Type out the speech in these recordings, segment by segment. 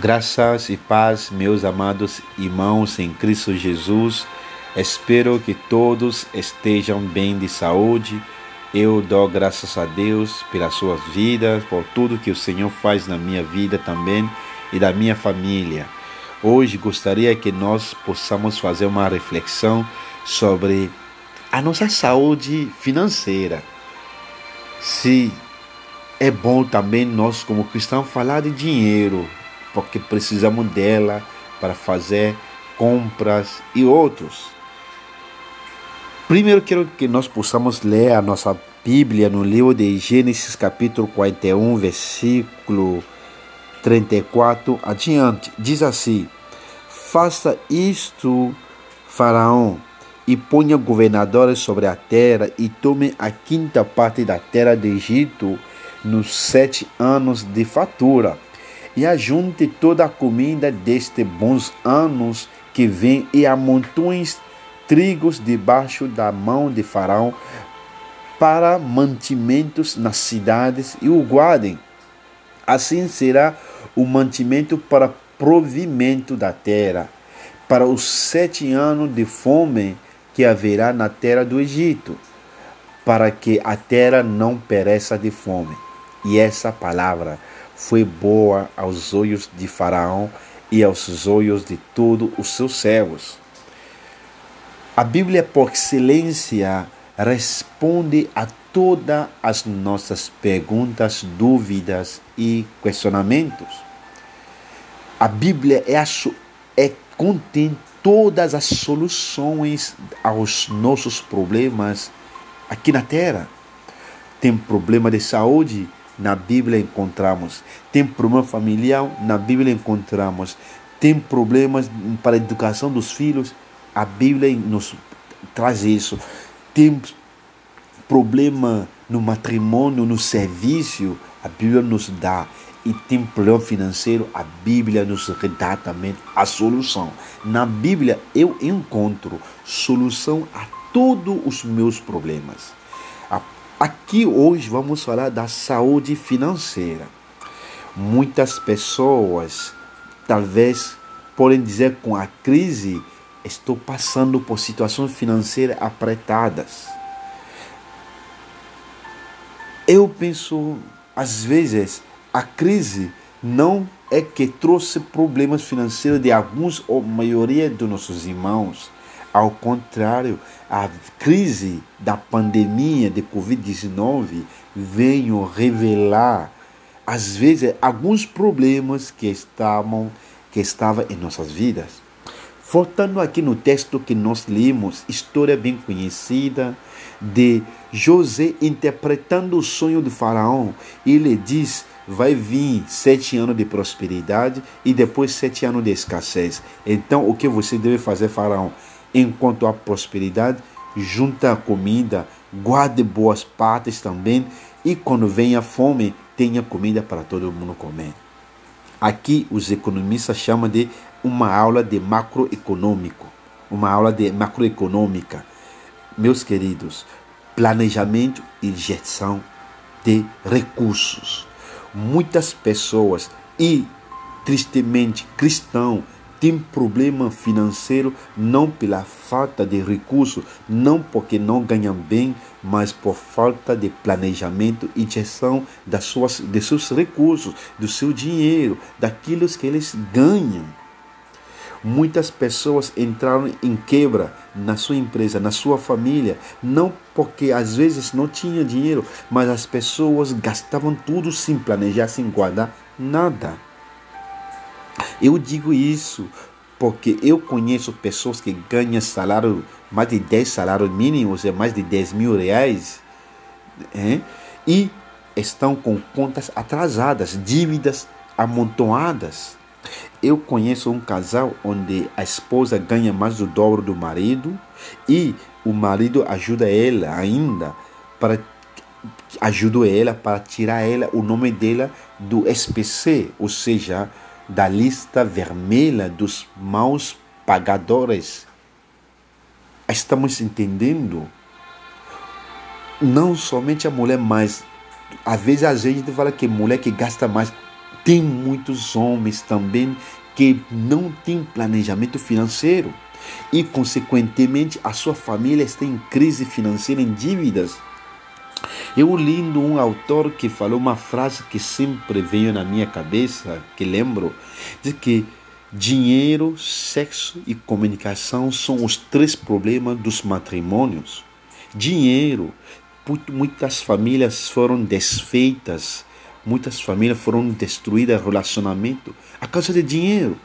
Graças e paz, meus amados irmãos em Cristo Jesus. Espero que todos estejam bem de saúde. Eu dou graças a Deus pelas suas vidas, por tudo que o Senhor faz na minha vida também e da minha família. Hoje gostaria que nós possamos fazer uma reflexão sobre a nossa saúde financeira. Se é bom também nós, como cristãos, falar de dinheiro, porque precisamos dela para fazer compras e outros. Primeiro quero que nós possamos ler a nossa Bíblia no livro de Gênesis capítulo 41, versículo 34 adiante. Diz assim: Faça isto, Faraó, e ponha governadores sobre a terra, e tome a quinta parte da terra do Egito nos sete anos de fatura e ajunte toda a comida destes bons anos que vem e amontoes trigos debaixo da mão de Faraó para mantimentos nas cidades e o guardem. Assim será o mantimento para provimento da terra, para os sete anos de fome que haverá na terra do Egito, para que a terra não pereça de fome. E essa palavra foi boa aos olhos de Faraó e aos olhos de todos os seus servos. A Bíblia, por excelência, responde a todas as nossas perguntas, dúvidas e questionamentos. A Bíblia é, é contém todas as soluções aos nossos problemas aqui na Terra. Tem problema de saúde, na Bíblia encontramos. Tem problema familiar, na Bíblia encontramos. Tem problemas para a educação dos filhos, a Bíblia nos traz isso. Tem problema no matrimônio, no serviço, a Bíblia nos dá. E tem problema financeiro, a Bíblia nos dá também a solução. Na Bíblia eu encontro solução a todos os meus problemas. Aqui hoje vamos falar da saúde financeira. Muitas pessoas talvez podem dizer com a crise estou passando por situações financeiras apertadas. Eu penso às vezes a crise não é que trouxe problemas financeiros de alguns ou maioria dos nossos irmãos ao contrário, a crise da pandemia de Covid-19 veio revelar, às vezes, alguns problemas que estavam, que estavam em nossas vidas. Voltando aqui no texto que nós lemos, história bem conhecida de José interpretando o sonho de Faraó, ele diz: vai vir sete anos de prosperidade e depois sete anos de escassez. Então, o que você deve fazer, Faraó? Enquanto há prosperidade, junta a comida, guarde boas partes também, e quando vem a fome, tenha comida para todo mundo comer. Aqui os economistas chamam de uma aula de macroeconômico, uma aula de macroeconômica. Meus queridos, planejamento e gestão de recursos. Muitas pessoas e tristemente cristãos tem problema financeiro não pela falta de recursos, não porque não ganham bem, mas por falta de planejamento e gestão das suas, de seus recursos, do seu dinheiro, daquilo que eles ganham. Muitas pessoas entraram em quebra na sua empresa, na sua família, não porque às vezes não tinha dinheiro, mas as pessoas gastavam tudo sem planejar, sem guardar nada. Eu digo isso porque eu conheço pessoas que ganham salário, mais de 10 salários mínimos, é mais de 10 mil reais, é? e estão com contas atrasadas, dívidas amontoadas. Eu conheço um casal onde a esposa ganha mais do dobro do marido e o marido ajuda ela ainda para ajuda ela para tirar ela o nome dela do SPC, ou seja, da lista vermelha dos maus pagadores. Estamos entendendo? Não somente a mulher, mas às vezes a gente fala que mulher que gasta mais Tem muitos homens também que não têm planejamento financeiro e, consequentemente, a sua família está em crise financeira, em dívidas. Eu lindo um autor que falou uma frase que sempre veio na minha cabeça, que lembro, de que dinheiro, sexo e comunicação são os três problemas dos matrimônios. Dinheiro, muitas famílias foram desfeitas, muitas famílias foram destruídas, relacionamento a causa de dinheiro.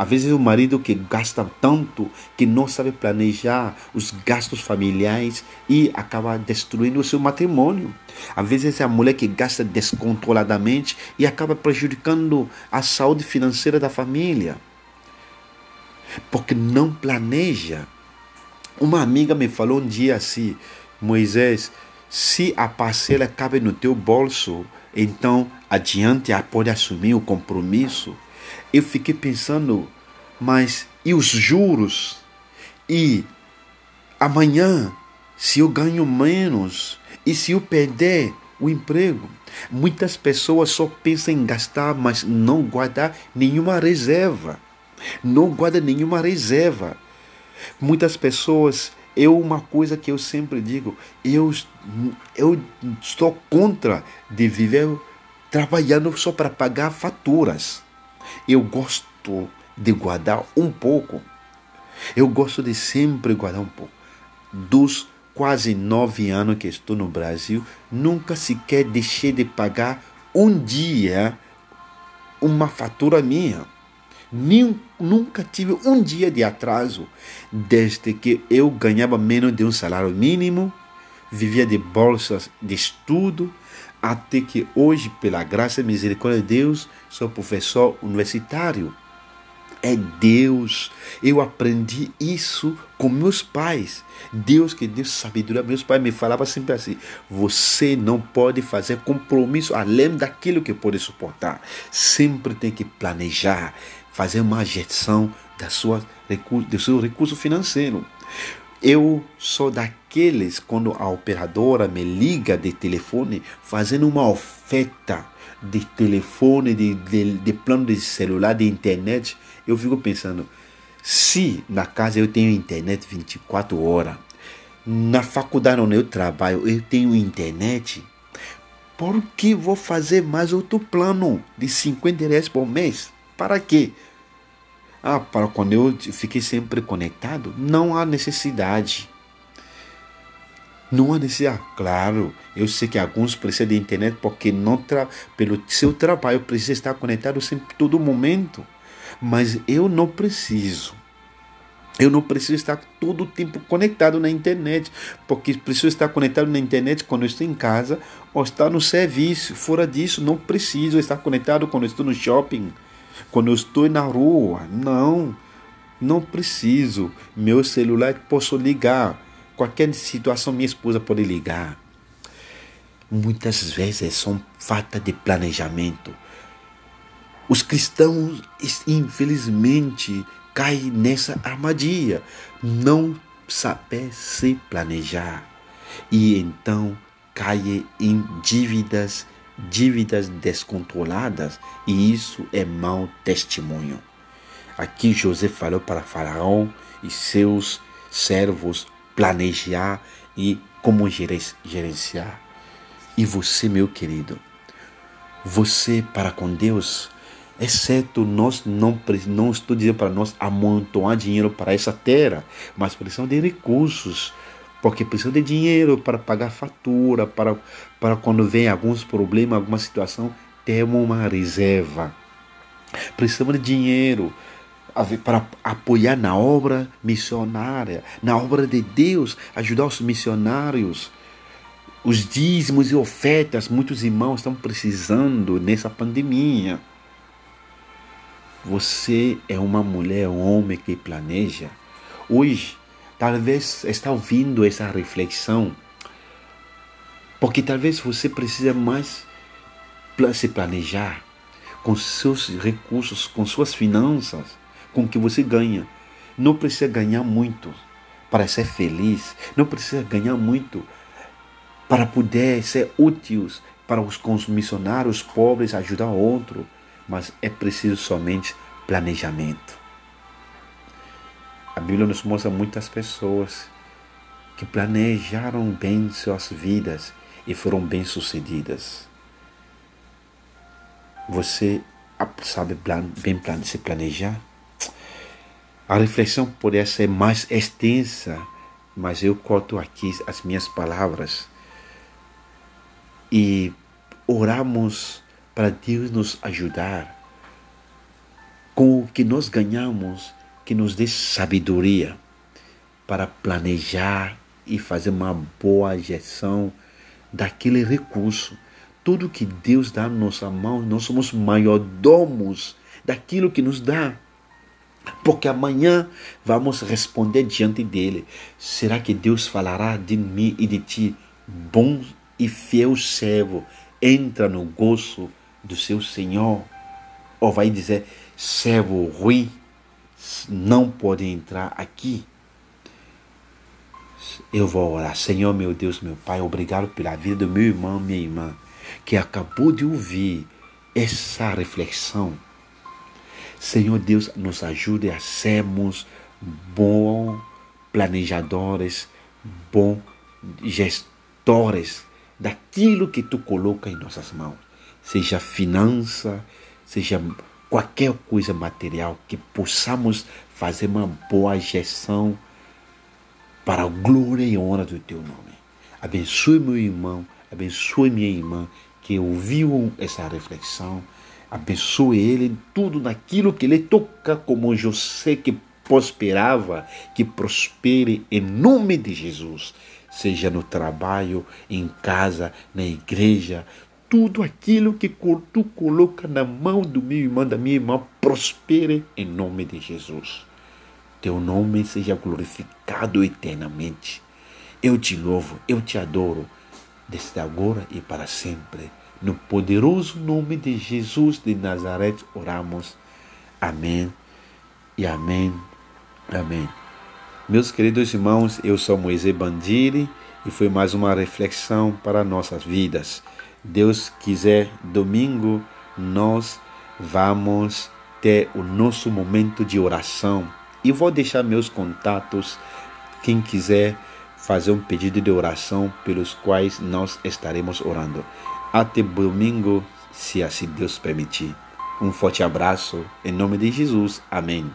Às vezes o marido que gasta tanto que não sabe planejar os gastos familiares e acaba destruindo o seu matrimônio. Às vezes é a mulher que gasta descontroladamente e acaba prejudicando a saúde financeira da família. Porque não planeja. Uma amiga me falou um dia assim, Moisés, se a parcela cabe no teu bolso, então adiante pode assumir o compromisso eu fiquei pensando, mas e os juros? E amanhã, se eu ganho menos? E se eu perder o emprego? Muitas pessoas só pensam em gastar, mas não guardar nenhuma reserva. Não guarda nenhuma reserva. Muitas pessoas, eu uma coisa que eu sempre digo, eu, eu estou contra de viver trabalhando só para pagar faturas. Eu gosto de guardar um pouco. Eu gosto de sempre guardar um pouco. Dos quase nove anos que estou no Brasil, nunca sequer deixei de pagar um dia uma fatura minha. Nem, nunca tive um dia de atraso desde que eu ganhava menos de um salário mínimo, vivia de bolsas de estudo, até que hoje, pela graça e misericórdia de Deus, sou professor universitário. É Deus. Eu aprendi isso com meus pais. Deus que deu sabedoria. Meus pais me falavam sempre assim: você não pode fazer compromisso além daquilo que pode suportar. Sempre tem que planejar, fazer uma gestão da sua, do seu recurso financeiro. Eu sou daqueles quando a operadora me liga de telefone fazendo uma oferta de telefone, de, de, de plano de celular, de internet. Eu fico pensando, se na casa eu tenho internet 24 horas, na faculdade onde eu trabalho eu tenho internet, por que vou fazer mais outro plano de 50 reais por mês? Para quê? Ah, para quando eu fiquei sempre conectado, não há necessidade. Não há necessidade. Claro, eu sei que alguns precisam de internet porque não tra pelo seu trabalho precisa estar conectado sempre todo momento. Mas eu não preciso. Eu não preciso estar todo o tempo conectado na internet, porque preciso estar conectado na internet quando eu estou em casa ou estar no serviço. Fora disso, não preciso estar conectado quando eu estou no shopping quando eu estou na rua. Não, não preciso. Meu celular posso ligar. Qualquer situação minha esposa pode ligar. Muitas vezes são falta de planejamento. Os cristãos, infelizmente, caem nessa armadilha. Não saber se planejar. E então caem em dívidas dívidas descontroladas e isso é mau testemunho. Aqui José falou para Faraó e seus servos planejar e como gerenciar. E você, meu querido, você para com Deus, exceto nós não, não estou dizendo para nós amontoar dinheiro para essa terra, mas precisamos de recursos porque precisa de dinheiro para pagar fatura, para, para quando vem alguns problemas, alguma situação, temos uma reserva. Precisamos de dinheiro para apoiar na obra missionária, na obra de Deus, ajudar os missionários. Os dízimos e ofertas, muitos irmãos estão precisando nessa pandemia. Você é uma mulher, um homem que planeja. Hoje, talvez está ouvindo essa reflexão, porque talvez você precisa mais se planejar com seus recursos, com suas finanças, com o que você ganha. Não precisa ganhar muito para ser feliz, não precisa ganhar muito para poder ser úteis para os missionários pobres, ajudar outro. mas é preciso somente planejamento. A Bíblia nos mostra muitas pessoas que planejaram bem suas vidas e foram bem-sucedidas. Você sabe bem se planejar? A reflexão poderia ser mais extensa, mas eu corto aqui as minhas palavras e oramos para Deus nos ajudar com o que nós ganhamos, que nos dê sabedoria para planejar e fazer uma boa gestão daquele recurso. Tudo que Deus dá na nossa mão, nós somos maiordomos daquilo que nos dá. Porque amanhã vamos responder diante dele. Será que Deus falará de mim e de ti? Bom e fiel servo, entra no gozo do seu Senhor. Ou vai dizer, servo ruim, não pode entrar aqui. Eu vou orar, Senhor meu Deus, meu Pai, obrigado pela vida do meu irmão, minha irmã, que acabou de ouvir essa reflexão. Senhor Deus, nos ajude a sermos bons planejadores, bons gestores daquilo que tu coloca em nossas mãos, seja finança, seja qualquer coisa material, que possamos fazer uma boa gestão para a glória e honra do teu nome. Abençoe meu irmão, abençoe minha irmã que ouviu essa reflexão. Abençoe ele em tudo naquilo que ele toca, como sei que prosperava, que prospere em nome de Jesus seja no trabalho, em casa, na igreja, tudo aquilo que tu coloca na mão do meu irmão, da minha irmã, prospere em nome de Jesus. Teu nome seja eternamente. Eu te louvo, eu te adoro, desde agora e para sempre. No poderoso nome de Jesus de Nazaré oramos. Amém e amém. Amém. Meus queridos irmãos, eu sou Moisés Bandiri e foi mais uma reflexão para nossas vidas. Deus quiser, domingo nós vamos ter o nosso momento de oração. E vou deixar meus contatos, quem quiser fazer um pedido de oração pelos quais nós estaremos orando. Até domingo, se assim Deus permitir. Um forte abraço, em nome de Jesus. Amém.